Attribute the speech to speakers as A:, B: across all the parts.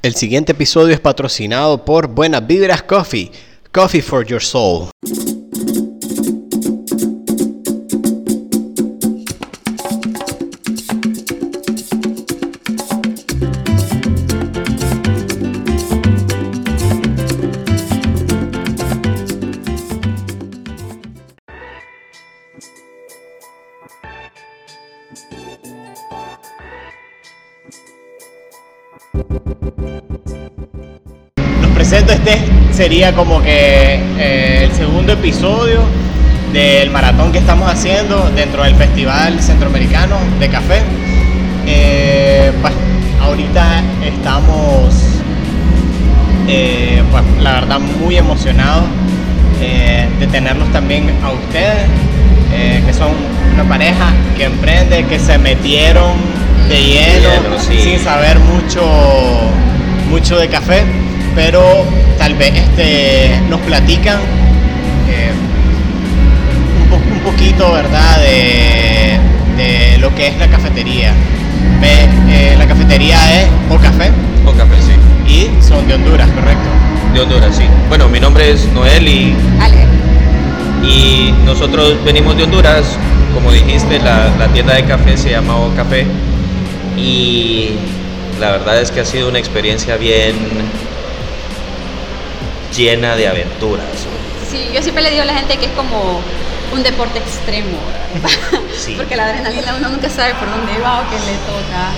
A: El siguiente episodio es patrocinado por Buenas Vibras Coffee, Coffee for Your Soul. Sería como que eh, el segundo episodio del maratón que estamos haciendo dentro del Festival Centroamericano de Café. Eh, pues ahorita estamos, eh, pues la verdad, muy emocionados de tenerlos también a ustedes, que son una pareja que emprende, que se metieron de lleno,
B: lleno, sí.
A: sin saber mucho, mucho de café, pero tal vez este, nos platican eh, un, po- un poquito, ¿verdad?, de, de lo que es la cafetería. Ve, eh, la cafetería es O Café
B: O café, sí.
A: y son de Honduras, ¿correcto?
B: De Honduras, sí. Bueno, mi nombre es Noel y,
C: Ale.
B: y nosotros venimos de Honduras. Como dijiste, la, la tienda de café se llama O Café. Y la verdad es que ha sido una experiencia bien llena de aventuras.
C: Sí, yo siempre le digo a la gente que es como un deporte extremo.
B: Sí.
C: Porque la adrenalina uno nunca sabe por dónde va o qué le toca.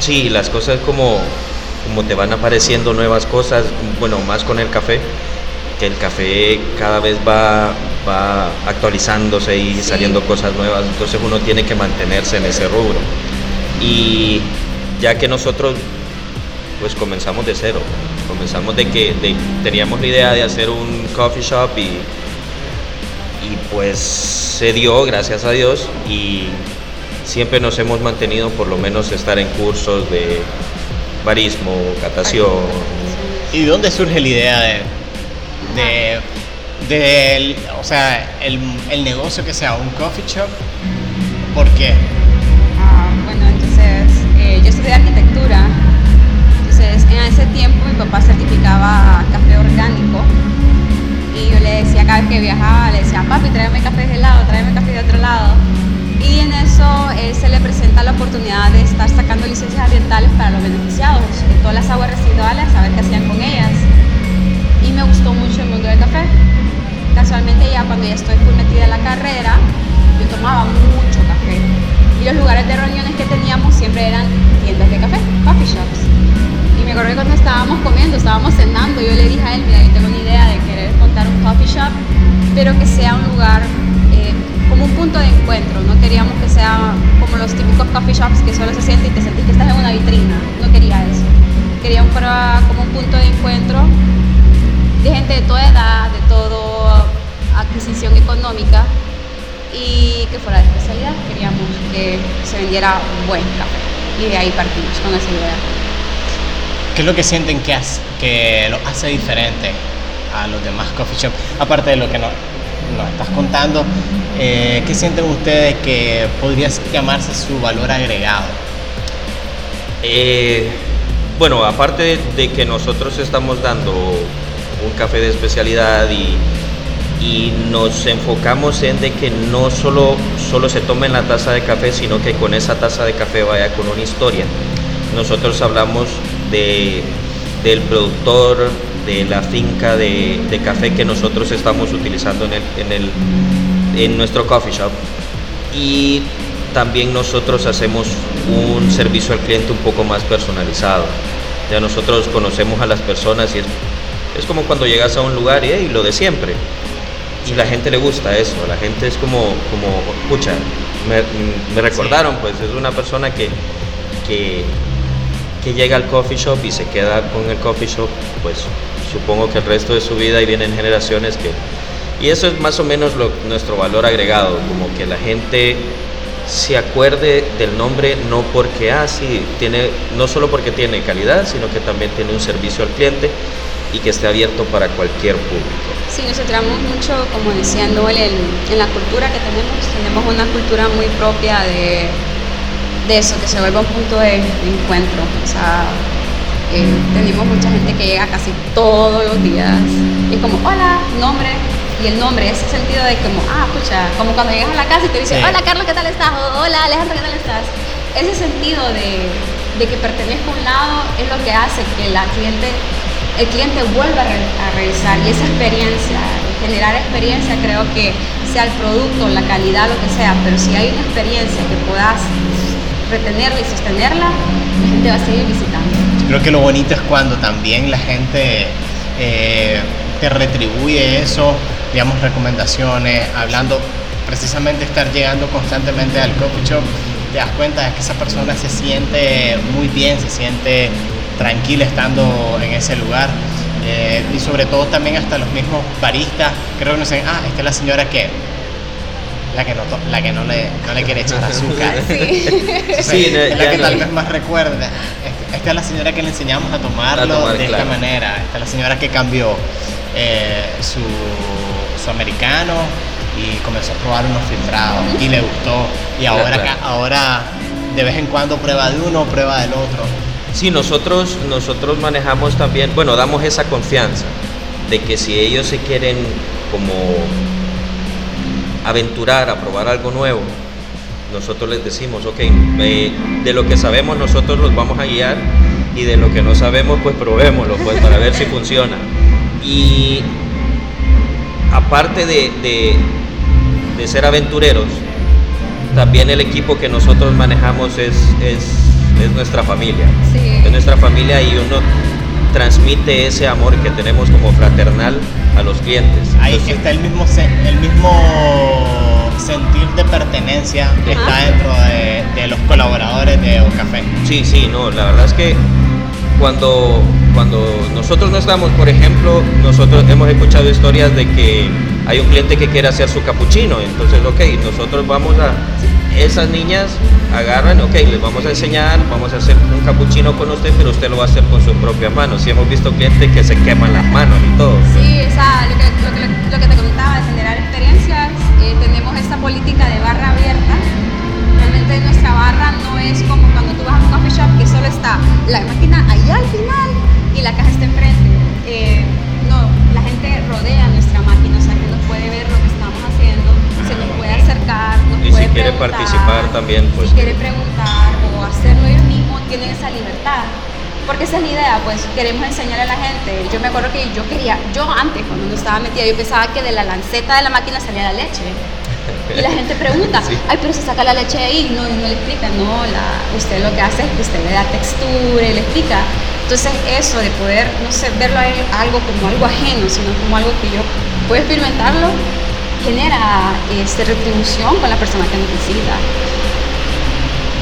B: Sí, las cosas como, como te van apareciendo nuevas cosas, bueno, más con el café, que el café cada vez va, va actualizándose y
C: Sí.
B: saliendo cosas nuevas, entonces uno tiene que mantenerse en ese rubro. Y ya que nosotros pues comenzamos de cero, comenzamos de que teníamos la idea de hacer un coffee shop y, y pues se dio, gracias a Dios, y siempre nos hemos mantenido por lo menos estar en cursos de barismo, catación.
A: ¿Y de dónde surge la idea de, de, o sea, el, el negocio que sea un coffee shop? ¿Por qué?
C: Café de este lado, tráeme café de otro lado. Y en eso él se le presenta la oportunidad de estar sacando licencias ambientales para los beneficiados, en todas las aguas residuales, a ver qué hacían con ellas. Y me gustó mucho el mundo del café. Casualmente ya cuando ya estoy full metida en la carrera, yo tomaba mucho café. Y los lugares de reuniones que teníamos siempre eran tiendas de café, coffee shops. Y me acuerdo que cuando estábamos comiendo, estábamos cenando, yo le dije a él, mira, yo tengo una idea de querer pero que sea un lugar eh, como un punto de encuentro. No queríamos que sea como los típicos coffee shops que solo se siente y te sentís que estás en una vitrina. No quería eso. Quería un, fuera como un punto de encuentro de gente de toda edad, de toda adquisición económica y que fuera de especialidad. Queríamos que se vendiera buen café y de ahí partimos con esa idea.
A: ¿Qué es lo que sienten que, hace, que lo hace diferente a los demás coffee? Aparte de lo que nos, nos estás contando, eh, ¿qué sienten ustedes que podría llamarse su valor agregado?
B: Eh, bueno, aparte de, que nosotros estamos dando un café de especialidad y, y nos enfocamos en de que no solo, solo se tome la taza de café, sino que con esa taza de café vaya con una historia. Nosotros hablamos de, del productor, de la finca de, de café que nosotros estamos utilizando en, el, en, el, en nuestro coffee shop y también nosotros hacemos un servicio al cliente un poco más personalizado. Ya nosotros conocemos a las personas y es, es como cuando llegas a un lugar y "Hey, lo de siempre. Y la gente le gusta eso, la gente es como, como escucha, me, me recordaron, pues es una persona que, que, que llega al coffee shop y se queda con el coffee shop, pues supongo que el resto de su vida y vienen generaciones que... Y eso es más o menos nuestro valor agregado, como que la gente se acuerde del nombre no porque, ah, tiene, no solo porque tiene calidad, sino que también tiene un servicio al cliente y que esté abierto para cualquier público.
C: Sí, nos centramos mucho, como decía Noel, en, en la cultura que tenemos. Tenemos una cultura muy propia de, de eso, que se vuelva un punto de, encuentro. Eh, tenemos mucha gente que llega casi todos los días. Y es como, hola, nombre. Y el nombre, ese sentido de como, ah, pucha, como cuando llegas a la casa y te dicen,
A: Sí.
C: hola Carlos, ¿qué tal estás? O, hola Alejandro, ¿qué tal estás? Ese sentido de, de que pertenezco a un lado es lo que hace que la cliente, el cliente vuelva a, re- a regresar. Y esa experiencia, generar experiencia, creo que sea el producto, la calidad, lo que sea, pero si hay una experiencia que puedas retenerla y sostenerla, la gente va a seguir visitando.
A: Creo que lo bonito es cuando también la gente eh, te retribuye eso, digamos, recomendaciones, hablando, precisamente estar llegando constantemente al coffee shop, te das cuenta de que esa persona se siente muy bien, se siente tranquila estando en ese lugar. Eh, y sobre todo también hasta los mismos baristas, creo que dicen, ah, esta es la señora que, la que no, la que no le, no le quiere echar azúcar.
C: Sí.
B: Sí, no,
A: es la que
B: no.
A: tal vez más recuerda. Esta- es la señora que le enseñamos a tomarlo
B: A tomar,
A: de
B: claro.
A: esta manera. Esta es la señora que cambió eh, su, su americano y comenzó a probar unos filtrados y le gustó. Y ahora,
B: claro.
A: ahora de vez en cuando prueba de uno, prueba del otro.
B: Sí, nosotros, nosotros manejamos también, bueno, damos esa confianza de que si ellos se quieren como aventurar a probar algo nuevo, nosotros les decimos, ok, eh, de lo que sabemos nosotros los vamos a guiar y de lo que no sabemos pues probémoslo pues para ver si funciona. Y aparte de, de- de ser aventureros, también el equipo que nosotros manejamos es, es, es nuestra familia.
C: Sí.
B: Es nuestra familia y uno transmite ese amor que tenemos como fraternal a los clientes.
A: Ahí
B: Entonces,
A: está el mismo, el mismo sentir de pertenencia que
C: Ajá.
A: está dentro de, de los colaboradores de Ocafé.
B: Sí, sí, no, la verdad es que cuando, cuando nosotros no estamos, por ejemplo, nosotros hemos escuchado historias de que hay un cliente que quiere hacer su capuchino, entonces, ok, nosotros vamos a, esas niñas agarran, ok, les vamos a enseñar, vamos a hacer un capuchino con usted, pero usted lo va a hacer con sus propias manos. Sí hemos visto clientes que se queman las manos y todo.
C: Sí, esa, lo, que, lo, que, te contaba de generar experiencias, eh, tenemos esta política de barra abierta. Realmente nuestra barra no es como cuando tú vas a un coffee shop que solo está la máquina allá al final y la caja está enfrente. Eh, no, la gente rodea
B: quiere participar también, pues,
C: Si quiere preguntar o hacerlo ellos mismos, tienen esa libertad. Porque esa es la idea, pues queremos enseñarle a la gente. Yo me acuerdo que yo quería, yo antes, cuando no estaba metida, yo pensaba que de la lanceta de la máquina salía la leche. Y la gente pregunta,
B: Sí.
C: ay, pero se saca la leche de ahí. No, y no le explica, no, la, usted lo que hace es que usted le da textura y le explica. Entonces, eso de poder, no sé, verlo a él algo como algo ajeno, sino como algo que yo puedo experimentarlo, genera este, retribución con la persona que nos visita.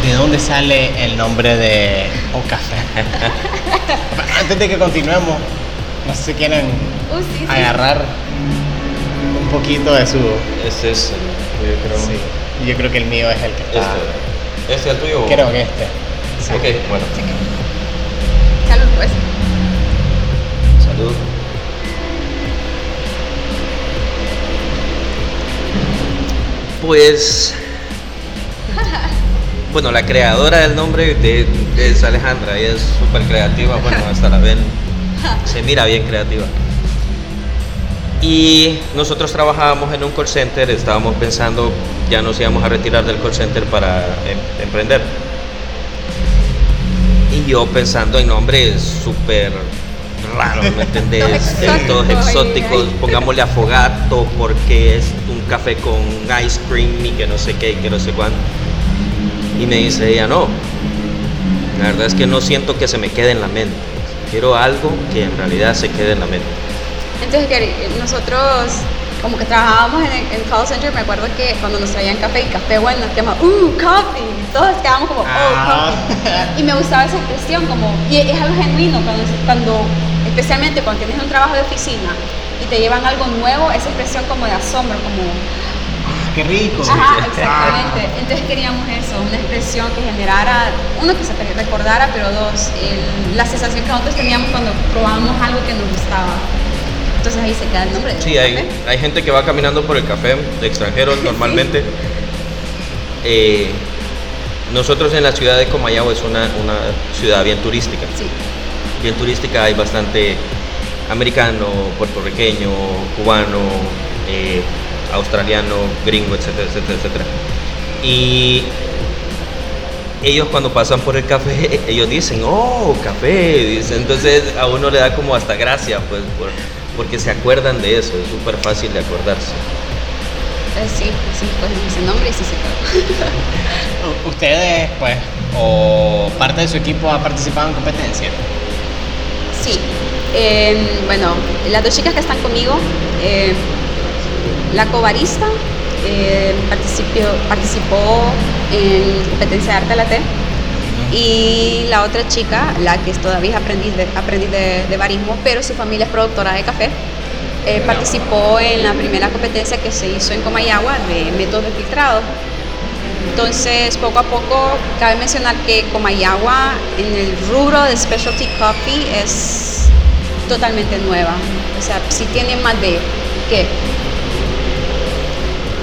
A: ¿De dónde sale el nombre de Ocafé? Antes de que continuemos, no sé si quieren
C: Uh, sí, sí.
A: agarrar un poquito de su...
B: Este es, el- yo creo,
A: Sí, yo creo que el mío es el que está...
B: este, ¿este es el tuyo? o-
A: Creo que este. Sí.
B: Ok, bueno,
C: Salud, pues.
B: salud. Pues, bueno, la creadora del nombre es Alejandra, ella es súper creativa, bueno, hasta la ven, se mira bien creativa. Y nosotros trabajábamos en un call center, estábamos pensando, ya nos íbamos a retirar del call center para em- emprender. Y yo pensando en nombres súper raros, ¿me entendés?
C: Todos
B: Eh,
C: exóticos,
B: pongámosle afogato porque es un café con ice cream y que no sé qué y que no sé cuánto. Y me dice ella, no, la verdad es que no siento que se me quede en la mente. Quiero algo que en realidad se quede en la mente.
C: Entonces, que nosotros, como que trabajábamos en el, en call center, me acuerdo que cuando nos traían café y café bueno, nos llamaban, ¡uh, coffee! Todos quedábamos como, ¡oh,
A: Ah.
C: coffee! Y me gustaba esa expresión, como, y es algo genuino, cuando, cuando, especialmente cuando tienes un trabajo de oficina y te llevan algo nuevo, esa expresión como de asombro, como,
A: ¡Qué rico!
C: Ajá, exactamente. Entonces queríamos eso, una expresión que generara, uno que se te recordara, pero dos, el- la sensación que nosotros teníamos cuando probábamos algo que nos gustaba. Entonces ahí se queda el nombre. de
B: Sí, hay,
C: café.
B: hay gente que va caminando por el café de extranjeros normalmente. Eh, nosotros en la ciudad de Comayagua es una, una ciudad bien turística.
C: Sí.
B: Turística, hay bastante americano, puertorriqueño, cubano, eh, australiano, gringo, etcétera, etcétera, etcétera. Y ellos cuando pasan por el café, ellos dicen, oh, café, dicen. entonces a uno le da como hasta gracia, pues, porque se acuerdan de eso, es súper fácil de acordarse.
C: Eh, sí, sí, pues ese nombre y sí se.
A: ¿Ustedes, pues, o parte de su equipo ha participado en competencia?
C: Sí, em, bueno, las dos chicas que están conmigo, eh, la cobarista eh, participó, en competencia de arte latte y la otra chica, la que es todavía aprendiz de, aprendiz de, barismo, pero su familia es productora de café, eh, participó en la primera competencia que se hizo en Comayagua de métodos de filtrado. Entonces, poco a poco, cabe mencionar que Comayagua en el rubro de specialty coffee es totalmente nueva. O sea, si tiene más de, ¿qué?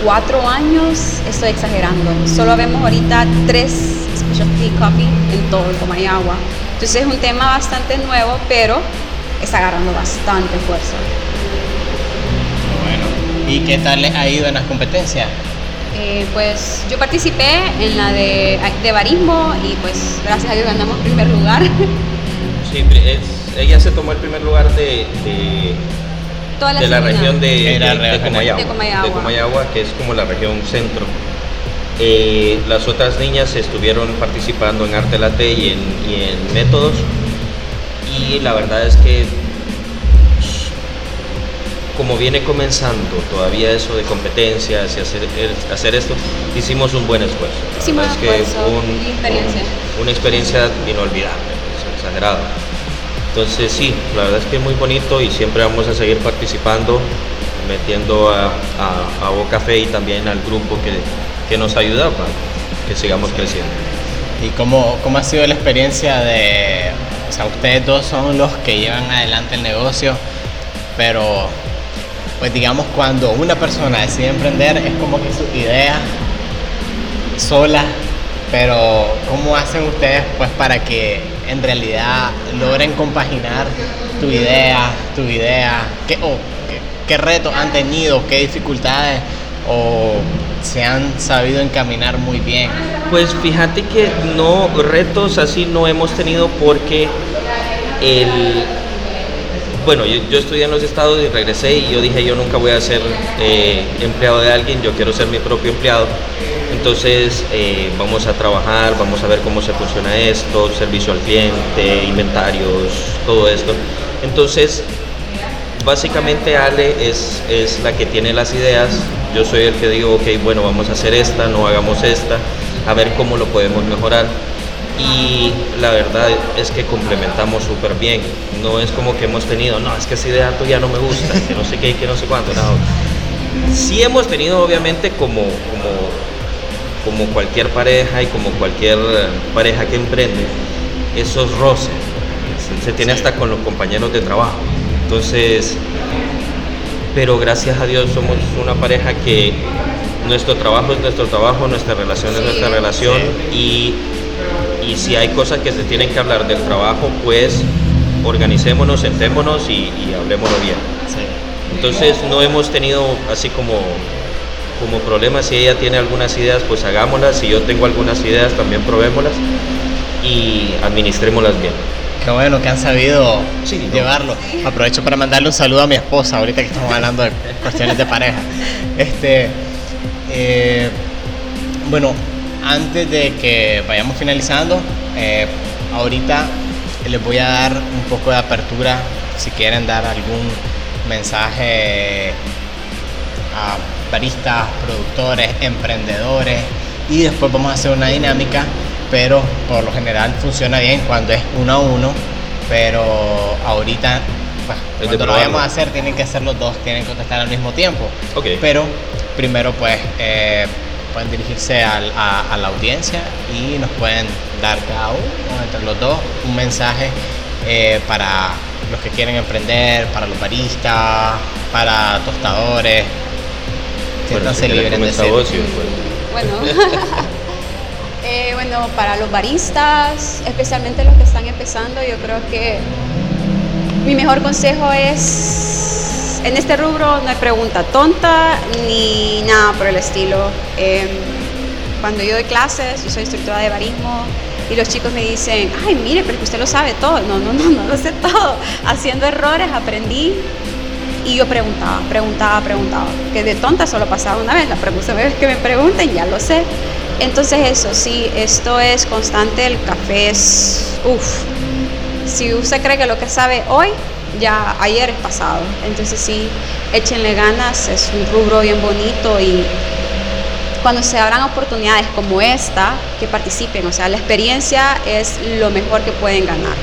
C: cuatro años, estoy exagerando. Solo vemos ahorita tres specialty coffee en todo el Comayagua. Entonces es un tema bastante nuevo, pero está agarrando bastante fuerza.
A: Bueno, ¿y qué tal les ha ido en las competencias?
C: Eh, pues yo participé en la de, de barismo y pues gracias a Dios ganamos primer lugar.
B: Sí, ella se tomó el primer lugar de de la región de, de, Comayagua, que es como la región centro. Eh, las otras niñas estuvieron participando en arte latte y en, métodos. Y la verdad es que como viene comenzando todavía eso de competencias y hacer, hacer esto, hicimos un buen esfuerzo.
C: Hicimos es que experiencia.
B: una experiencia inolvidable, exagerado. Entonces sí, la verdad es que es muy bonito y siempre vamos a seguir participando, metiendo a, a, Boca Fe y también al grupo que, que nos ayuda para que sigamos creciendo.
A: ¿Y cómo, cómo ha sido la experiencia de, o sea, ustedes dos son los que llevan adelante el negocio, pero pues digamos cuando una persona decide emprender es como que su idea sola, pero ¿cómo hacen ustedes pues para que en realidad logren compaginar tu idea, tu idea, qué, qué, retos han tenido, qué dificultades o se han sabido encaminar muy bien?
B: Pues fíjate que no, retos así no hemos tenido porque el, bueno, yo, estudié en los estados y regresé y yo dije yo nunca voy a ser eh, empleado de alguien, yo quiero ser mi propio empleado. Entonces eh, vamos a trabajar, vamos a ver cómo se funciona esto, servicio al cliente, inventarios, todo esto. Entonces, básicamente Ale es, es la que tiene las ideas, yo soy el que digo, ok, bueno, vamos a hacer esta, no hagamos esta, a ver cómo lo podemos mejorar. Y la verdad es que complementamos súper bien. No es como que hemos tenido, no, es que esa idea tuya no me gusta, que no sé qué, que no sé cuánto, no. Sí hemos tenido obviamente como, como como cualquier pareja y como cualquier pareja que emprende, esos roces se, tiene hasta con los compañeros de trabajo. Entonces, pero gracias a Dios somos una pareja que nuestro trabajo es nuestro trabajo, nuestra relación es nuestra relación y, y, si hay cosas que se tienen que hablar del trabajo, pues organicémonos, sentémonos y, y hablemoslo bien. Entonces no hemos tenido así como como problema, si ella tiene algunas ideas, pues hagámoslas, si yo tengo algunas ideas, también probémoslas y administrémoslas bien.
A: Qué bueno que han sabido llevarlo. Aprovecho para mandarle un saludo a mi esposa, ahorita que estamos hablando de cuestiones de pareja. Este, eh, bueno, antes de que vayamos finalizando, eh, ahorita les voy a dar un poco de apertura si quieren dar algún mensaje a baristas, productores, emprendedores y después vamos a hacer una dinámica, pero por lo general funciona bien cuando es uno a uno, pero ahorita pues, cuando lo vayamos a hacer tienen que ser los dos, tienen que contestar al mismo tiempo. Pero primero pues eh, pueden dirigirse a, la audiencia y nos pueden dar cada uno, entre los dos, un mensaje eh, para los que quieren emprender, para los baristas, para tostadores,
C: bueno, eh, bueno, para los baristas, especialmente los que están empezando, yo creo que Mi mejor consejo es, en este rubro no hay pregunta tonta ni nada por el estilo. Em, cuando yo doy clases, yo soy instructora de barismo y los chicos me dicen, ay, mire, pero usted lo sabe todo. No, no, no, no lo sé todo. Haciendo errores aprendí y yo preguntaba, preguntaba, preguntaba. Que de tonta solo pasaba una vez, la próxima vez que me pregunten ya lo sé. Entonces eso, sí, esto es constante, el café es, uff, si usted cree que lo que sabe hoy, ya ayer es pasado. Entonces sí, échenle ganas, es un rubro bien bonito y cuando se abran oportunidades como esta, que participen. O sea, la experiencia es lo mejor que pueden ganar.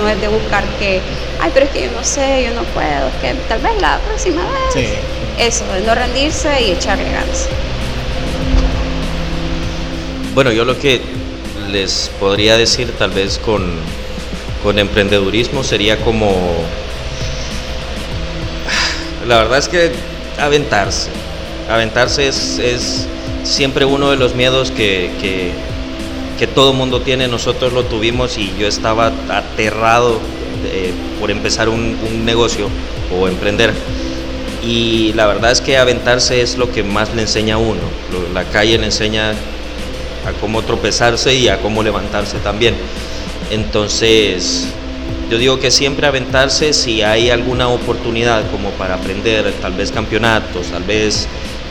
C: No es de buscar que, ay, pero es que yo no sé, yo no puedo, que tal vez la próxima vez. Sí. Eso, de no rendirse y echarle ganas.
B: Bueno, yo lo que les podría decir tal vez con, con emprendedurismo sería como, la verdad es que aventarse. Aventarse es, es siempre uno de los miedos que, que, todo mundo tiene, nosotros lo tuvimos y yo estaba aterrado por empezar un, negocio o emprender. Y la verdad es que aventarse es lo que más le enseña a uno. La calle le enseña a cómo tropezarse y a cómo levantarse también. Entonces, yo digo que siempre aventarse si hay alguna oportunidad como para aprender, tal vez campeonatos, tal vez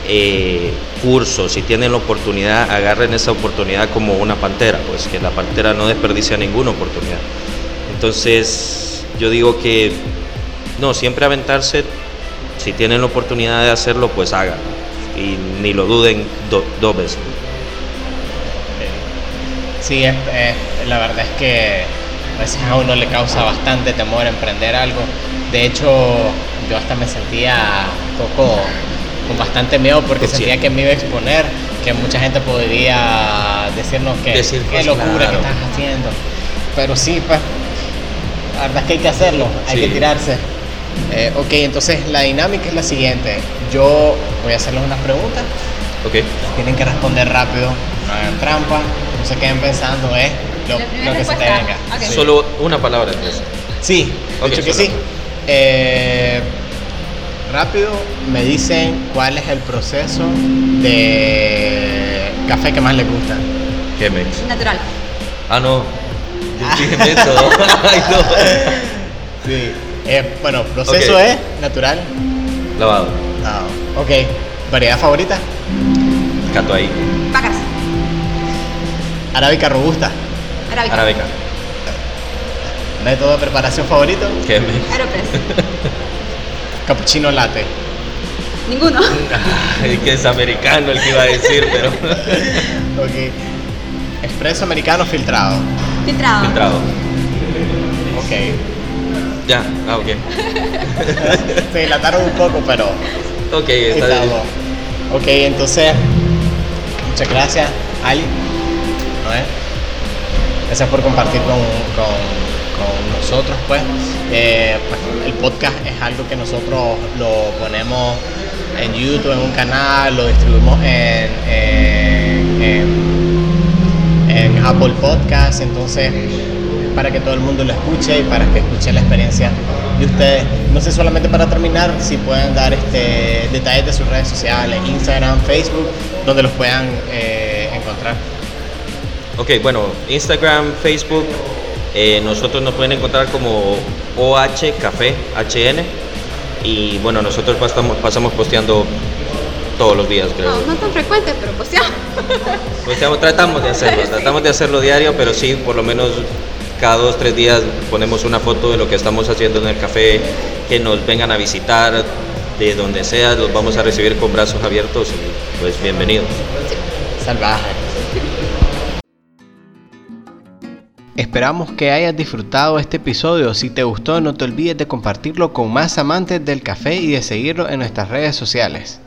B: eh, cursos, si tienen la oportunidad, agarren esa oportunidad como una pantera, pues que la pantera no desperdicia ninguna oportunidad. Entonces, yo digo que no, siempre aventarse, si tienen la oportunidad de hacerlo, pues hagan y ni lo duden veces.
A: Sí, la verdad es que a veces a uno le causa bastante temor emprender algo. De hecho, yo hasta me sentía un poco con bastante miedo porque sentía que me iba a exponer, que mucha gente podría decirnos que qué locura que estás haciendo. Pero sí, pues, la verdad es que hay que hacerlo, hay que tirarse. Eh, ok, entonces la dinámica es la siguiente. Yo voy a hacerles unas preguntas.
B: Ok.
A: Tienen que responder rápido, no hagan trampa, no se queden pensando, ¿eh? Lo, que se te venga.
B: Solo una palabra entonces.
A: Sí, de hecho que sí. Eh, rápido me dicen cuál es el proceso de café que más les gusta.
B: Chemex.
C: Natural.
B: Ah, no. Dije método. Ay, no.
A: Sí. Eh, bueno, proceso es natural.
B: Lavado.
A: Lavado. Ok. ¿Variedad favorita?
B: Cato ahí.
C: Vacas.
A: Arábica robusta.
C: Arábica.
B: Arábica.
A: ¿Método de preparación favorito?
B: Chemex.
C: Aeropress.
A: Cappuccino latte.
C: Ninguno.
B: Es que es americano el que iba a decir, pero.
A: ok. Expreso americano filtrado.
C: Filtrado.
B: Filtrado.
A: Ok.
B: Ya, ah, ok.
A: Se dilataron un poco, pero.
B: Ok, está bien.
A: Ok, entonces. Muchas gracias, Ali. Gracias por compartir con, con, nosotros, pues. Eh, pues, el podcast es algo que nosotros lo ponemos en YouTube, en un canal, lo distribuimos en, en, Apple Podcast, entonces para que todo el mundo lo escuche y para que escuche la experiencia de ustedes. No sé solamente para terminar, si pueden dar este, detalles de sus redes sociales, Instagram, Facebook, donde los puedan eh, encontrar.
B: Ok, bueno, Instagram, Facebook, eh, nosotros nos pueden encontrar como OH Café HN y bueno, nosotros pasamos, pasamos posteando todos los días, creo.
C: No, no tan frecuente, pero posteamos.
B: Posteamos, tratamos de hacerlo, tratamos de hacerlo diario, pero sí, por lo menos cada dos, tres días ponemos una foto de lo que estamos haciendo en el café, que nos vengan a visitar de donde sea, los vamos a recibir con brazos abiertos y pues bienvenidos.
A: Salvaje. Esperamos que hayas disfrutado este episodio. Si te gustó, no te olvides de compartirlo con más amantes del café y de seguirlo en nuestras redes sociales.